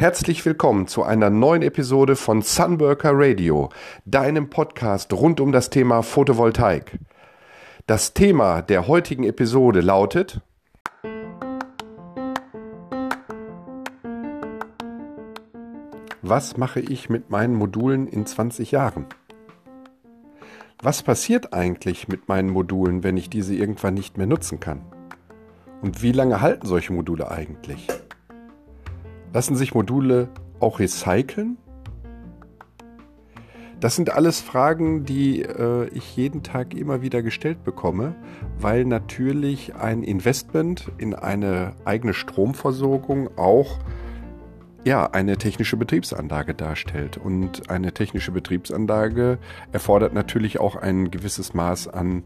Herzlich willkommen zu einer neuen Episode von Sunworker Radio, deinem Podcast rund um das Thema Photovoltaik. Das Thema der heutigen Episode lautet Was mache ich mit meinen Modulen in 20 Jahren? Was passiert eigentlich mit meinen Modulen, wenn ich diese irgendwann nicht mehr nutzen kann? Und wie lange halten solche Module eigentlich? Lassen sich Module auch recyceln? Das sind alles Fragen, die äh, ich jeden Tag immer wieder gestellt bekomme, weil natürlich ein Investment in eine eigene Stromversorgung auch ja, eine technische Betriebsanlage darstellt. Und eine technische Betriebsanlage erfordert natürlich auch ein gewisses Maß an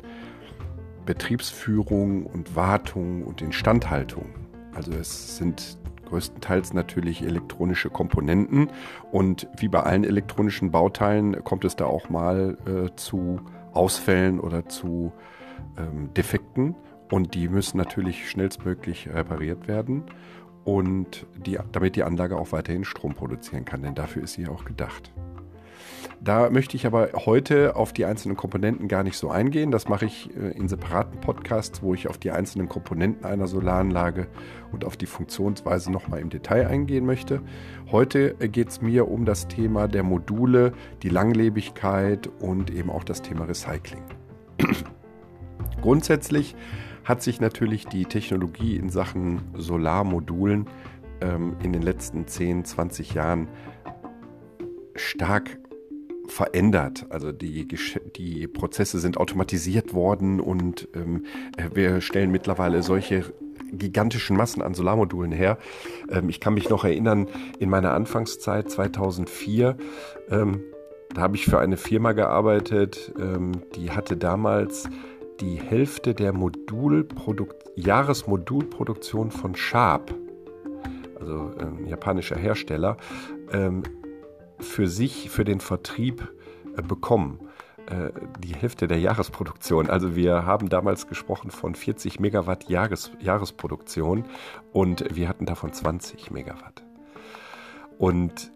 Betriebsführung und Wartung und Instandhaltung. Also es sind größtenteils natürlich elektronische Komponenten und wie bei allen elektronischen Bauteilen kommt es da auch mal äh, zu Ausfällen oder zu ähm, Defekten und die müssen natürlich schnellstmöglich repariert werden und die, damit die Anlage auch weiterhin Strom produzieren kann, denn dafür ist sie auch gedacht. Da möchte ich aber heute auf die einzelnen Komponenten gar nicht so eingehen. Das mache ich äh, in separaten Podcasts, wo ich auf die einzelnen Komponenten einer Solaranlage und auf die Funktionsweise nochmal im Detail eingehen möchte. Heute äh, geht es mir um das Thema der Module, die Langlebigkeit und eben auch das Thema Recycling. Grundsätzlich hat sich natürlich die Technologie in Sachen Solarmodulen ähm, in den letzten 10, 20 Jahren stark verändert. Also die, die Prozesse sind automatisiert worden und ähm, wir stellen mittlerweile solche gigantischen Massen an Solarmodulen her. Ähm, ich kann mich noch erinnern, in meiner Anfangszeit 2004, ähm, da habe ich für eine Firma gearbeitet, ähm, die hatte damals die Hälfte der Modulprodukt Jahresmodulproduktion von Sharp, also ein japanischer Hersteller, ähm, für sich, für den Vertrieb äh, bekommen. Äh, die Hälfte der Jahresproduktion. Also wir haben damals gesprochen von 40 Megawatt Jahres, Jahresproduktion und wir hatten davon 20 Megawatt. Und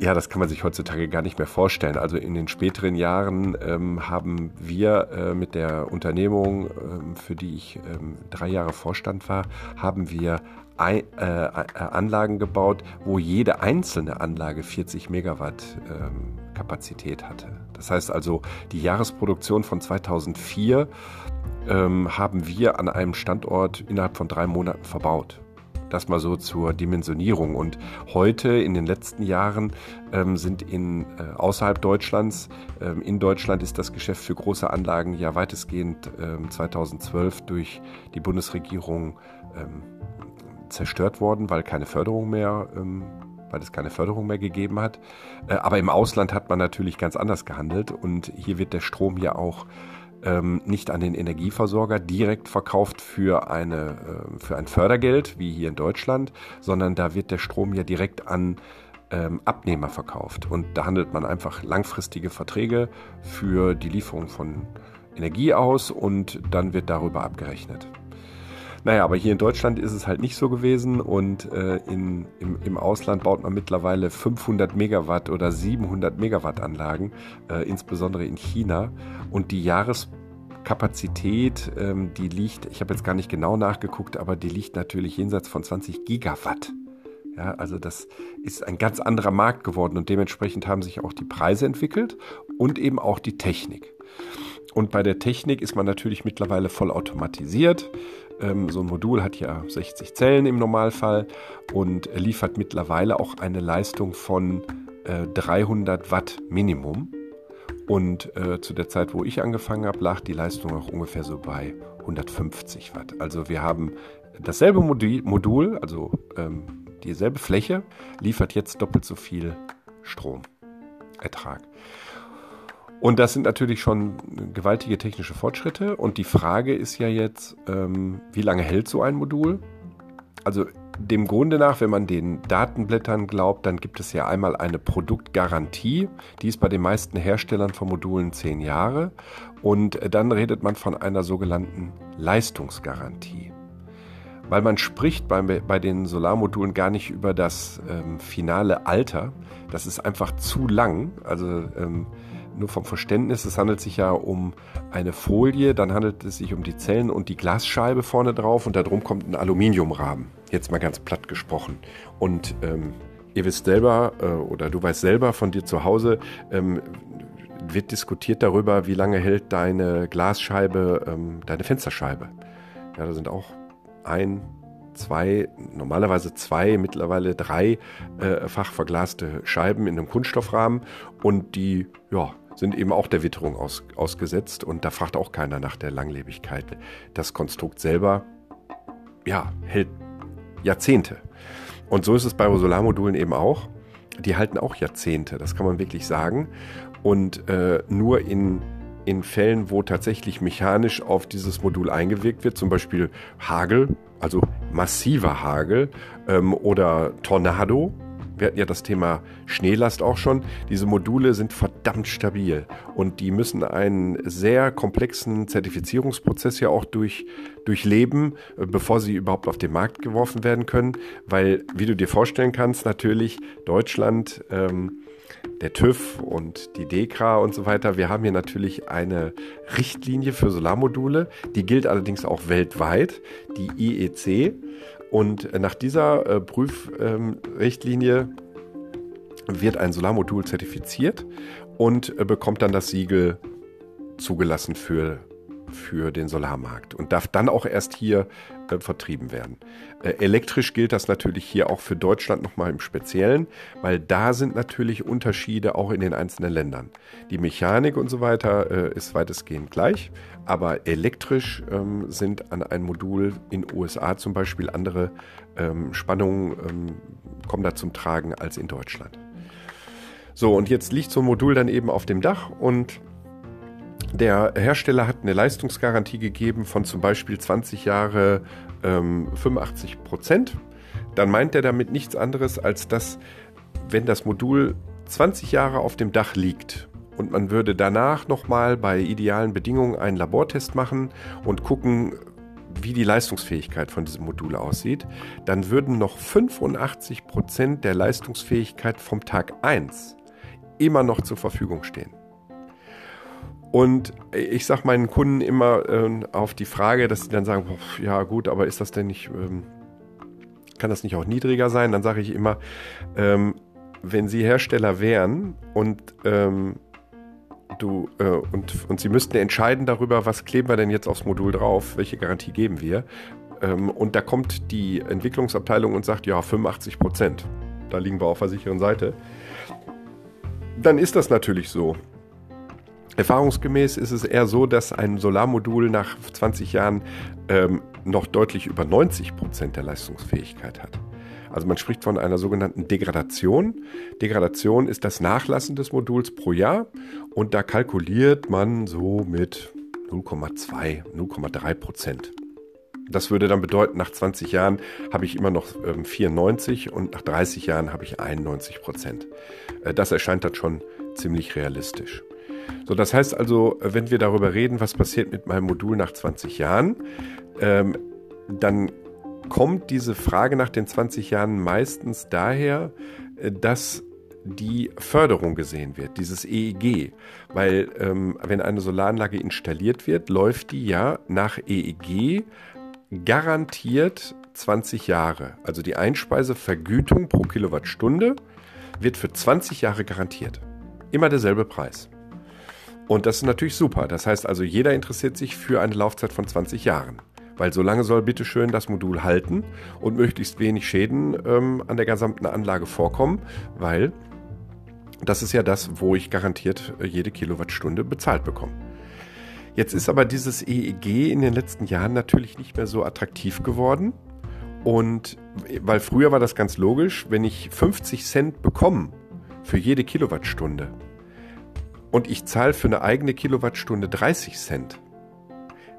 ja, das kann man sich heutzutage gar nicht mehr vorstellen. Also in den späteren Jahren ähm, haben wir äh, mit der Unternehmung, ähm, für die ich ähm, drei Jahre Vorstand war, haben wir ein, äh, Anlagen gebaut, wo jede einzelne Anlage 40 Megawatt ähm, Kapazität hatte. Das heißt also, die Jahresproduktion von 2004 ähm, haben wir an einem Standort innerhalb von drei Monaten verbaut. Das mal so zur Dimensionierung. Und heute, in den letzten Jahren, ähm, sind in, äh, außerhalb Deutschlands, ähm, in Deutschland ist das Geschäft für große Anlagen ja weitestgehend ähm, 2012 durch die Bundesregierung ähm, zerstört worden, weil keine Förderung mehr ähm, weil es keine Förderung mehr gegeben hat. Äh, aber im Ausland hat man natürlich ganz anders gehandelt und hier wird der Strom ja auch ähm, nicht an den Energieversorger direkt verkauft für, eine, äh, für ein Fördergeld, wie hier in Deutschland, sondern da wird der Strom ja direkt an ähm, Abnehmer verkauft. Und da handelt man einfach langfristige Verträge für die Lieferung von Energie aus und dann wird darüber abgerechnet. Naja, aber hier in Deutschland ist es halt nicht so gewesen und äh, in, im, im, Ausland baut man mittlerweile 500 Megawatt oder 700 Megawatt Anlagen, äh, insbesondere in China. Und die Jahreskapazität, ähm, die liegt, ich habe jetzt gar nicht genau nachgeguckt, aber die liegt natürlich jenseits von 20 Gigawatt. Ja, also das ist ein ganz anderer Markt geworden und dementsprechend haben sich auch die Preise entwickelt und eben auch die Technik. Und bei der Technik ist man natürlich mittlerweile voll automatisiert. Ähm, so ein Modul hat ja 60 Zellen im Normalfall und liefert mittlerweile auch eine Leistung von äh, 300 Watt Minimum. Und äh, zu der Zeit, wo ich angefangen habe, lag die Leistung auch ungefähr so bei 150 Watt. Also wir haben dasselbe Modul, also ähm, dieselbe Fläche, liefert jetzt doppelt so viel Stromertrag. Und das sind natürlich schon gewaltige technische Fortschritte. Und die Frage ist ja jetzt, ähm, wie lange hält so ein Modul? Also dem Grunde nach, wenn man den Datenblättern glaubt, dann gibt es ja einmal eine Produktgarantie. Die ist bei den meisten Herstellern von Modulen zehn Jahre. Und dann redet man von einer sogenannten Leistungsgarantie. weil man spricht bei, bei den Solarmodulen gar nicht über das ähm, finale Alter. Das ist einfach zu lang. Also ähm, nur vom Verständnis, es handelt sich ja um eine Folie, dann handelt es sich um die Zellen und die Glasscheibe vorne drauf und darum kommt ein Aluminiumrahmen. Jetzt mal ganz platt gesprochen. Und ähm, ihr wisst selber äh, oder du weißt selber von dir zu Hause, ähm, wird diskutiert darüber, wie lange hält deine Glasscheibe, ähm, deine Fensterscheibe. Ja, da sind auch ein, zwei, normalerweise zwei, mittlerweile drei äh, fach verglaste Scheiben in einem Kunststoffrahmen und die, ja, sind eben auch der Witterung aus, ausgesetzt und da fragt auch keiner nach der Langlebigkeit. Das Konstrukt selber, ja, hält Jahrzehnte. Und so ist es bei Solarmodulen eben auch. Die halten auch Jahrzehnte, das kann man wirklich sagen. Und äh, nur in, in Fällen, wo tatsächlich mechanisch auf dieses Modul eingewirkt wird, zum Beispiel Hagel, also massiver Hagel ähm, oder Tornado, wir hatten ja das Thema Schneelast auch schon. Diese Module sind verdammt stabil und die müssen einen sehr komplexen Zertifizierungsprozess ja auch durch, durchleben, äh, bevor sie überhaupt auf den Markt geworfen werden können. Weil, wie du dir vorstellen kannst, natürlich Deutschland, ähm, der TÜV und die DEKRA und so weiter. Wir haben hier natürlich eine Richtlinie für Solarmodule, die gilt allerdings auch weltweit, die IEC. Und nach dieser äh, Prüfrichtlinie ähm, wird ein Solarmodul zertifiziert und äh, bekommt dann das Siegel zugelassen für für den Solarmarkt und darf dann auch erst hier äh, vertrieben werden. Äh, elektrisch gilt das natürlich hier auch für Deutschland nochmal im Speziellen, weil da sind natürlich Unterschiede auch in den einzelnen Ländern. Die Mechanik und so weiter äh, ist weitestgehend gleich, aber elektrisch ähm, sind an ein Modul in USA zum Beispiel andere ähm, Spannungen ähm, kommen da zum Tragen als in Deutschland. So, und jetzt liegt so ein Modul dann eben auf dem Dach und der Hersteller hat eine Leistungsgarantie gegeben von zum Beispiel 20 Jahre ähm, 85 Prozent. Dann meint er damit nichts anderes, als dass, wenn das Modul 20 Jahre auf dem Dach liegt und man würde danach nochmal bei idealen Bedingungen einen Labortest machen und gucken, wie die Leistungsfähigkeit von diesem Modul aussieht, dann würden noch 85 Prozent der Leistungsfähigkeit vom Tag 1 immer noch zur Verfügung stehen. Und ich sage meinen Kunden immer äh, auf die Frage, dass sie dann sagen, boah, ja gut, aber ist das denn nicht, ähm, kann das nicht auch niedriger sein? Dann sage ich immer, ähm, wenn Sie Hersteller wären und ähm, du äh, und, und Sie müssten entscheiden darüber, was kleben wir denn jetzt aufs Modul drauf, welche Garantie geben wir. Ähm, und da kommt die Entwicklungsabteilung und sagt, ja, 85 Prozent. Da liegen wir auf der sicheren Seite. Dann ist das natürlich so. Erfahrungsgemäß ist es eher so, dass ein Solarmodul nach 20 Jahren ähm, noch deutlich über 90 Prozent der Leistungsfähigkeit hat. Also man spricht von einer sogenannten Degradation. Degradation ist das Nachlassen des Moduls pro Jahr und da kalkuliert man so mit 0,2, 0,3 Prozent. Das würde dann bedeuten, nach 20 Jahren habe ich immer noch ähm, 94 und nach 30 Jahren habe ich 91 Prozent. Äh, das erscheint dann schon ziemlich realistisch. So, das heißt also, wenn wir darüber reden, was passiert mit meinem Modul nach 20 Jahren, ähm, dann kommt diese Frage nach den 20 Jahren meistens daher, äh, dass die Förderung gesehen wird, dieses EEG. Weil ähm, wenn eine Solaranlage installiert wird, läuft die ja nach EEG garantiert 20 Jahre. Also die Einspeisevergütung pro Kilowattstunde wird für 20 Jahre garantiert. Immer derselbe Preis. Und das ist natürlich super. Das heißt also, jeder interessiert sich für eine Laufzeit von 20 Jahren. Weil so lange soll bitteschön das Modul halten und möglichst wenig Schäden ähm, an der gesamten Anlage vorkommen, weil das ist ja das, wo ich garantiert äh, jede Kilowattstunde bezahlt bekomme. Jetzt ist aber dieses EEG in den letzten Jahren natürlich nicht mehr so attraktiv geworden. Und weil früher war das ganz logisch, wenn ich 50 Cent bekomme für jede Kilowattstunde, und ich zahle für eine eigene Kilowattstunde 30 Cent,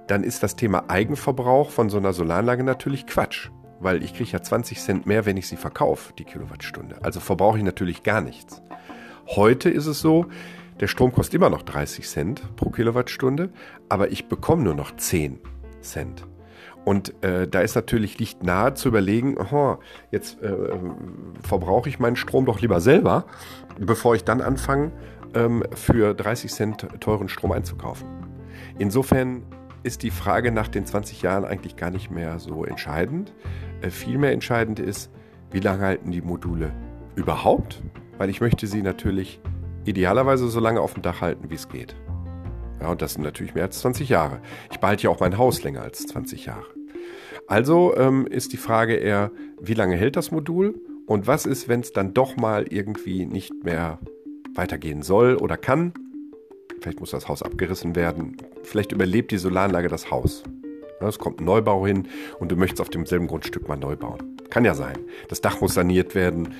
dann ist das Thema Eigenverbrauch von so einer Solaranlage natürlich Quatsch. Weil ich kriege ja 20 Cent mehr, wenn ich sie verkaufe, die Kilowattstunde. Also verbrauche ich natürlich gar nichts. Heute ist es so, der Strom kostet immer noch 30 Cent pro Kilowattstunde, aber ich bekomme nur noch 10 Cent. Und äh, da ist natürlich liegt nahe zu überlegen, oh, jetzt äh, verbrauche ich meinen Strom doch lieber selber, bevor ich dann anfange, ähm, für 30 Cent teuren Strom einzukaufen. Insofern ist die Frage nach den 20 Jahren eigentlich gar nicht mehr so entscheidend. Äh, vielmehr entscheidend ist, wie lange halten die Module überhaupt? Weil ich möchte sie natürlich idealerweise so lange auf dem Dach halten, wie es geht. Ja, und das sind natürlich mehr als 20 Jahre. Ich behalte ja auch mein Haus länger als 20 Jahre. Also ähm, ist die Frage eher, wie lange hält das Modul und was ist, wenn es dann doch mal irgendwie nicht mehr weitergehen soll oder kann? Vielleicht muss das Haus abgerissen werden. Vielleicht überlebt die Solaranlage das Haus. Ja, es kommt ein Neubau hin und du möchtest auf demselben Grundstück mal neu bauen. Kann ja sein. Das Dach muss saniert werden.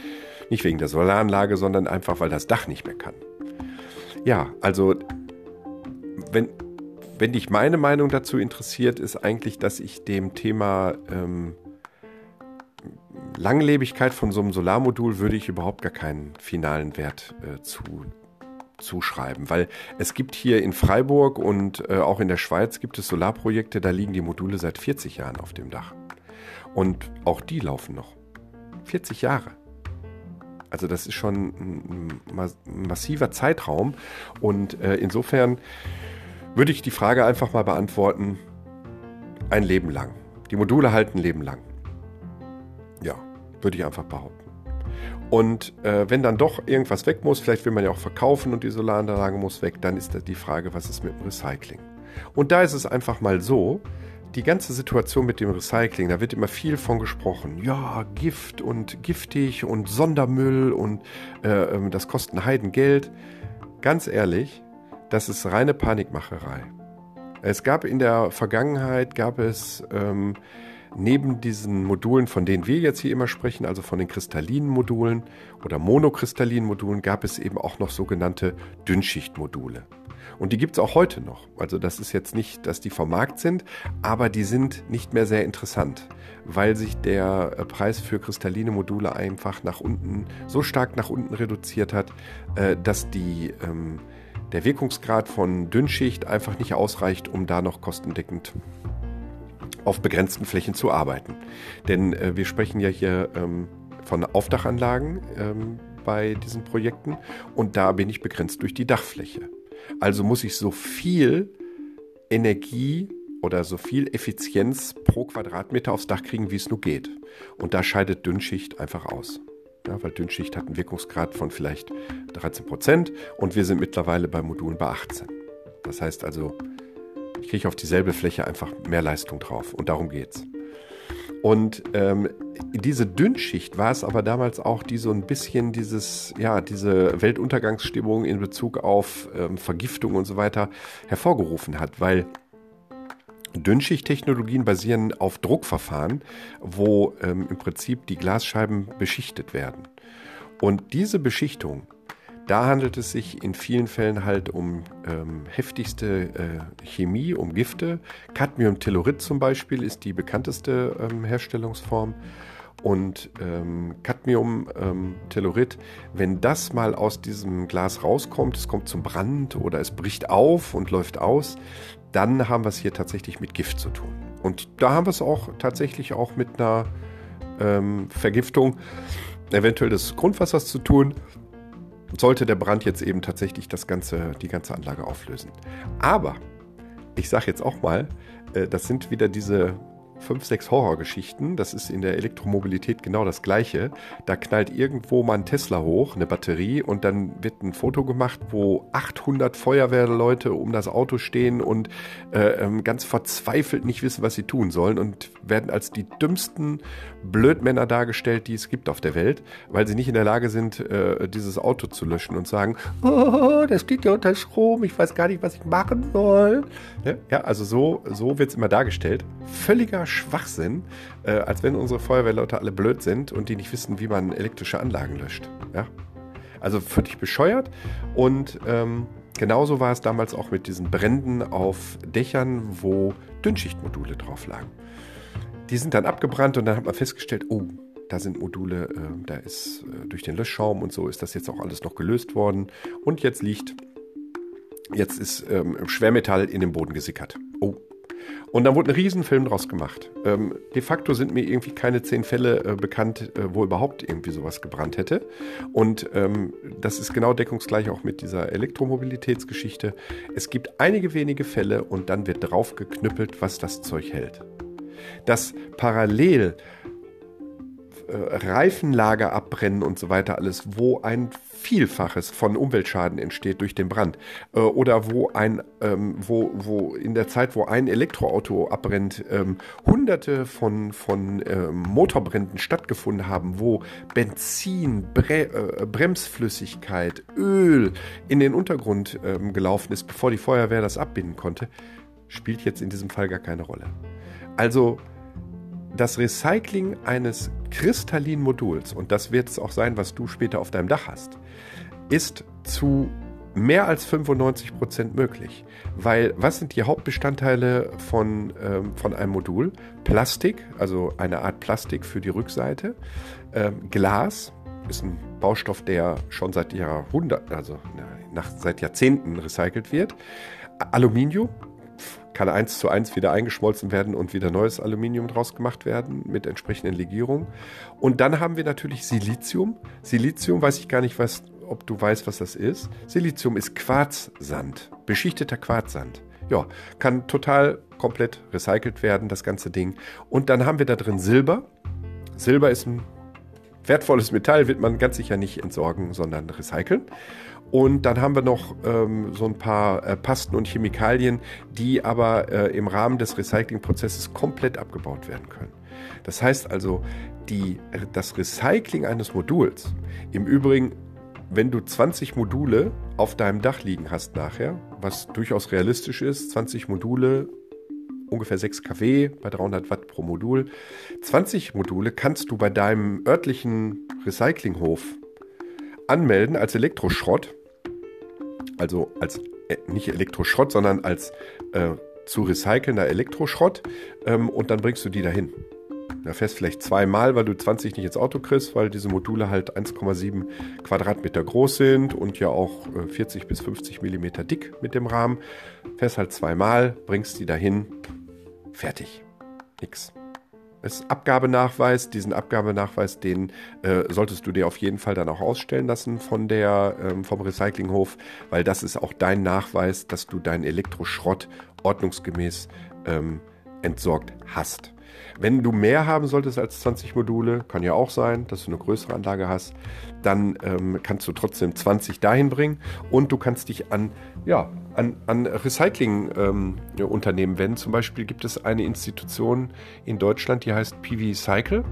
Nicht wegen der Solaranlage, sondern einfach, weil das Dach nicht mehr kann. Ja, also wenn, wenn dich meine Meinung dazu interessiert, ist eigentlich, dass ich dem Thema ähm, Langlebigkeit von so einem Solarmodul würde ich überhaupt gar keinen finalen Wert äh, zu, zuschreiben, weil es gibt hier in Freiburg und äh, auch in der Schweiz gibt es Solarprojekte, da liegen die Module seit 40 Jahren auf dem Dach. Und auch die laufen noch. 40 Jahre. Also das ist schon ein, massiver Zeitraum und äh, insofern würde ich die Frage einfach mal beantworten, ein Leben lang. Die Module halten ein Leben lang. Ja, würde ich einfach behaupten. Und äh, wenn dann doch irgendwas weg muss, vielleicht will man ja auch verkaufen und die Solaranlage muss weg, dann ist die Frage, was ist mit dem Recycling? Und da ist es einfach mal so, die ganze Situation mit dem Recycling, da wird immer viel von gesprochen. Ja, Gift und giftig und Sondermüll und äh, ähm, das kostet ein Heidengeld. Ganz ehrlich, das ist reine Panikmacherei. Es gab in der Vergangenheit, gab es ähm, neben diesen Modulen, von denen wir jetzt hier immer sprechen, also von den kristallinen Modulen oder monokristallinen Modulen, gab es eben auch noch sogenannte Dünnschichtmodule. Und die gibt es auch heute noch. Also das ist jetzt nicht, dass die vom Markt sind, aber die sind nicht mehr sehr interessant, weil sich der äh, Preis für kristalline Module einfach nach unten, so stark nach unten reduziert hat, äh, dass die, ähm, der Wirkungsgrad von Dünnschicht einfach nicht ausreicht, um da noch kostendeckend auf begrenzten Flächen zu arbeiten. Denn äh, wir sprechen ja hier ähm, von Aufdachanlagen ähm, bei diesen Projekten und da bin ich begrenzt durch die Dachfläche. Also muss ich so viel Energie oder so viel Effizienz pro Quadratmeter aufs Dach kriegen, wie es nur geht. Und da scheidet Dünnschicht einfach aus. Ja, weil Dünnschicht hat einen Wirkungsgrad von vielleicht 13 Prozent und wir sind mittlerweile bei Modulen bei 18. Das heißt also, ich kriege auf dieselbe Fläche einfach mehr Leistung drauf und darum geht's. Und ähm, diese Dünnschicht war es aber damals auch, die so ein bisschen dieses, ja, diese Weltuntergangsstimmung in Bezug auf ähm, Vergiftung und so weiter hervorgerufen hat, weil Dünnschichttechnologien basieren auf Druckverfahren, wo ähm, im Prinzip die Glasscheiben beschichtet werden. Und diese Beschichtung da handelt es sich in vielen Fällen halt um ähm, heftigste äh, Chemie, um Gifte. Cadmiumtellurid zum Beispiel ist die bekannteste ähm, Herstellungsform. Und ähm, Cadmiumtellurid, wenn das mal aus diesem Glas rauskommt, es kommt zum Brand oder es bricht auf und läuft aus, dann haben wir es hier tatsächlich mit Gift zu tun. Und da haben wir es auch tatsächlich auch mit einer ähm, Vergiftung eventuell des Grundwassers zu tun sollte der Brand jetzt eben tatsächlich das ganze, die ganze Anlage auflösen. Aber ich sage jetzt auch mal, äh, das sind wieder diese fünf, sechs Horrorgeschichten. Das ist in der Elektromobilität genau das Gleiche. Da knallt irgendwo mal ein Tesla hoch, eine Batterie, und dann wird ein Foto gemacht, wo 800 Feuerwehrleute um das Auto stehen und äh, ähm, ganz verzweifelt nicht wissen, was sie tun sollen und werden als die dümmsten Blödmänner dargestellt, die es gibt auf der Welt, weil sie nicht in der Lage sind, äh, dieses Auto zu löschen und sagen, oh, das steht ja unter Strom, ich weiß gar nicht, was ich machen soll. Ja, also so, so wird es immer dargestellt. Völliger Schwachsinn, äh, als wenn unsere Feuerwehrleute alle blöd sind und die nicht wissen, wie man elektrische Anlagen löscht. Ja? Also völlig bescheuert. Und ähm, genauso war es damals auch mit diesen Bränden auf Dächern, wo Dünnschichtmodule drauf lagen. Die sind dann abgebrannt und dann hat man festgestellt, oh, da sind Module, äh, da ist äh, durch den Löschschaum und so ist das jetzt auch alles noch gelöst worden. Und jetzt liegt, jetzt ist ähm, Schwermetall in den Boden gesickert. Oh, Und dann wurde ein Riesenfilm draus gemacht. Ähm, de facto sind mir irgendwie keine zehn Fälle äh, bekannt, äh, wo überhaupt irgendwie sowas gebrannt hätte. Und ähm, das ist genau deckungsgleich auch mit dieser Elektromobilitätsgeschichte. Es gibt einige wenige Fälle und dann wird drauf geknüppelt, was das Zeug hält. Dass parallel Reifenlager abbrennen und so weiter alles, wo ein Vielfaches von Umweltschaden entsteht durch den Brand. Äh, oder wo ein, ähm, wo, wo in der Zeit, wo ein Elektroauto abbrennt, ähm, hunderte von, von ähm, Motorbränden stattgefunden haben, wo Benzin, Bre äh, Bremsflüssigkeit, Öl in den Untergrund ähm, gelaufen ist, bevor die Feuerwehr das abbinden konnte, spielt jetzt in diesem Fall gar keine Rolle. Also das Recycling eines kristallinen Moduls, und das wird es auch sein, was du später auf deinem Dach hast, ist zu mehr als 95 Prozent möglich. Weil was sind die Hauptbestandteile von, ähm, von einem Modul? Plastik, also eine Art Plastik für die Rückseite. Ähm, Glas ist ein Baustoff, der schon seit Jahrhunderten, also nach, seit Jahrzehnten recycelt wird. Aluminium kann eins zu eins wieder eingeschmolzen werden und wieder neues Aluminium draus gemacht werden mit entsprechenden Legierungen. Und dann haben wir natürlich Silizium. Silizium weiß ich gar nicht, was, ob du weißt, was das ist. Silizium ist Quarzsand, beschichteter Quarzsand. Ja, kann total komplett recycelt werden, das ganze Ding. Und dann haben wir da drin Silber. Silber ist ein wertvolles Metall, wird man ganz sicher nicht entsorgen, sondern recyceln. Und dann haben wir noch ähm, so ein paar äh, Pasten und Chemikalien, die aber äh, im Rahmen des Recyclingprozesses komplett abgebaut werden können. Das heißt also, die, das Recycling eines Moduls, im Übrigen, wenn du 20 Module auf deinem Dach liegen hast nachher, was durchaus realistisch ist, 20 Module, ungefähr 6 kW bei 300 Watt pro Modul, 20 Module kannst du bei deinem örtlichen Recyclinghof anmelden als Elektroschrott also als äh, nicht Elektroschrott, sondern als äh, zu recycelnder Elektroschrott ähm, und dann bringst du die dahin. Da fährst vielleicht zweimal, weil du 20 nicht ins Auto kriegst, weil diese Module halt 1,7 Quadratmeter groß sind und ja auch äh, 40 bis 50 Millimeter dick mit dem Rahmen. Fährst halt zweimal, bringst die dahin, fertig. Nix ist Abgabenachweis. Diesen Abgabenachweis, den äh, solltest du dir auf jeden Fall dann auch ausstellen lassen von der, ähm, vom Recyclinghof, weil das ist auch dein Nachweis, dass du deinen Elektroschrott ordnungsgemäß ähm, entsorgt hast. Wenn du mehr haben solltest als 20 Module, kann ja auch sein, dass du eine größere Anlage hast, dann ähm, kannst du trotzdem 20 dahin bringen und du kannst dich an, ja, an, an Recycling-Unternehmen ähm, wenden. Zum Beispiel gibt es eine Institution in Deutschland, die heißt PV Cycle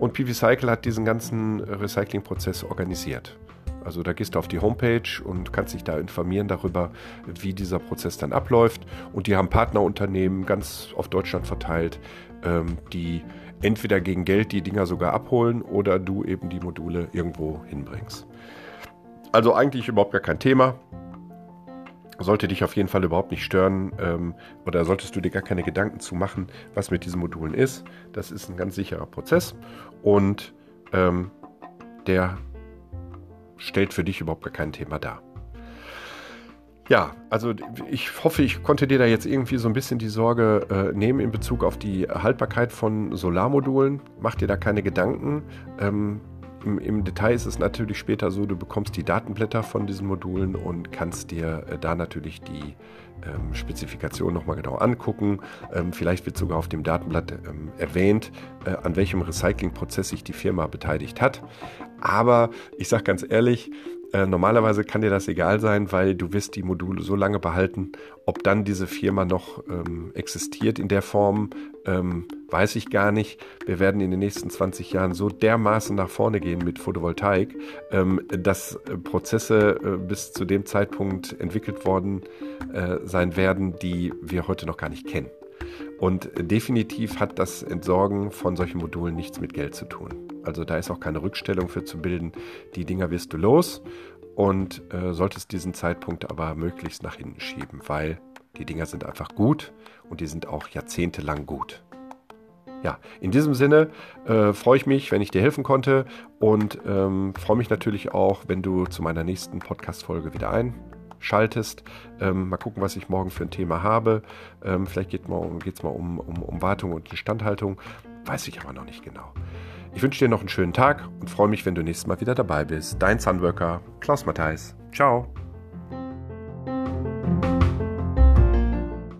und PV Cycle hat diesen ganzen Recycling-Prozess organisiert. Also da gehst du auf die Homepage und kannst dich da informieren darüber, wie dieser Prozess dann abläuft. Und die haben Partnerunternehmen ganz auf Deutschland verteilt, ähm, die entweder gegen Geld die Dinger sogar abholen oder du eben die Module irgendwo hinbringst. Also eigentlich überhaupt gar kein Thema. Sollte dich auf jeden Fall überhaupt nicht stören ähm, oder solltest du dir gar keine Gedanken zu machen, was mit diesen Modulen ist. Das ist ein ganz sicherer Prozess und ähm, der stellt für dich überhaupt gar kein Thema dar. Ja, also ich hoffe, ich konnte dir da jetzt irgendwie so ein bisschen die Sorge äh, nehmen in Bezug auf die Haltbarkeit von Solarmodulen. Mach dir da keine Gedanken. Ähm, im, im, Detail ist es natürlich später so, du bekommst die Datenblätter von diesen Modulen und kannst dir äh, da natürlich die ähm, Spezifikation nochmal genau angucken. Ähm, vielleicht wird sogar auf dem Datenblatt ähm, erwähnt, äh, an welchem Recyclingprozess sich die Firma beteiligt hat. Aber ich sage ganz ehrlich, äh, normalerweise kann dir das egal sein, weil du wirst die Module so lange behalten. Ob dann diese Firma noch ähm, existiert in der Form, ähm, weiß ich gar nicht. Wir werden in den nächsten 20 Jahren so dermaßen nach vorne gehen mit Photovoltaik, ähm, dass äh, Prozesse äh, bis zu dem Zeitpunkt entwickelt worden äh, sein werden, die wir heute noch gar nicht kennen. Und definitiv hat das Entsorgen von solchen Modulen nichts mit Geld zu tun. Also da ist auch keine Rückstellung für zu bilden. Die Dinger wirst du los und äh, solltest diesen Zeitpunkt aber möglichst nach hinten schieben, weil die Dinger sind einfach gut und die sind auch jahrzehntelang gut. Ja, in diesem Sinne äh, freue ich mich, wenn ich dir helfen konnte und ähm, freue mich natürlich auch, wenn du zu meiner nächsten Podcast-Folge wieder schaltest. Ähm, mal gucken, was ich morgen für ein Thema habe. Ähm, vielleicht geht es mal, um, mal um, um, um Wartung und Instandhaltung. Weiß ich aber noch nicht genau. Ich wünsche dir noch einen schönen Tag und freue mich, wenn du nächstes Mal wieder dabei bist. Dein Sunworker, Klaus Matthijs. Ciao.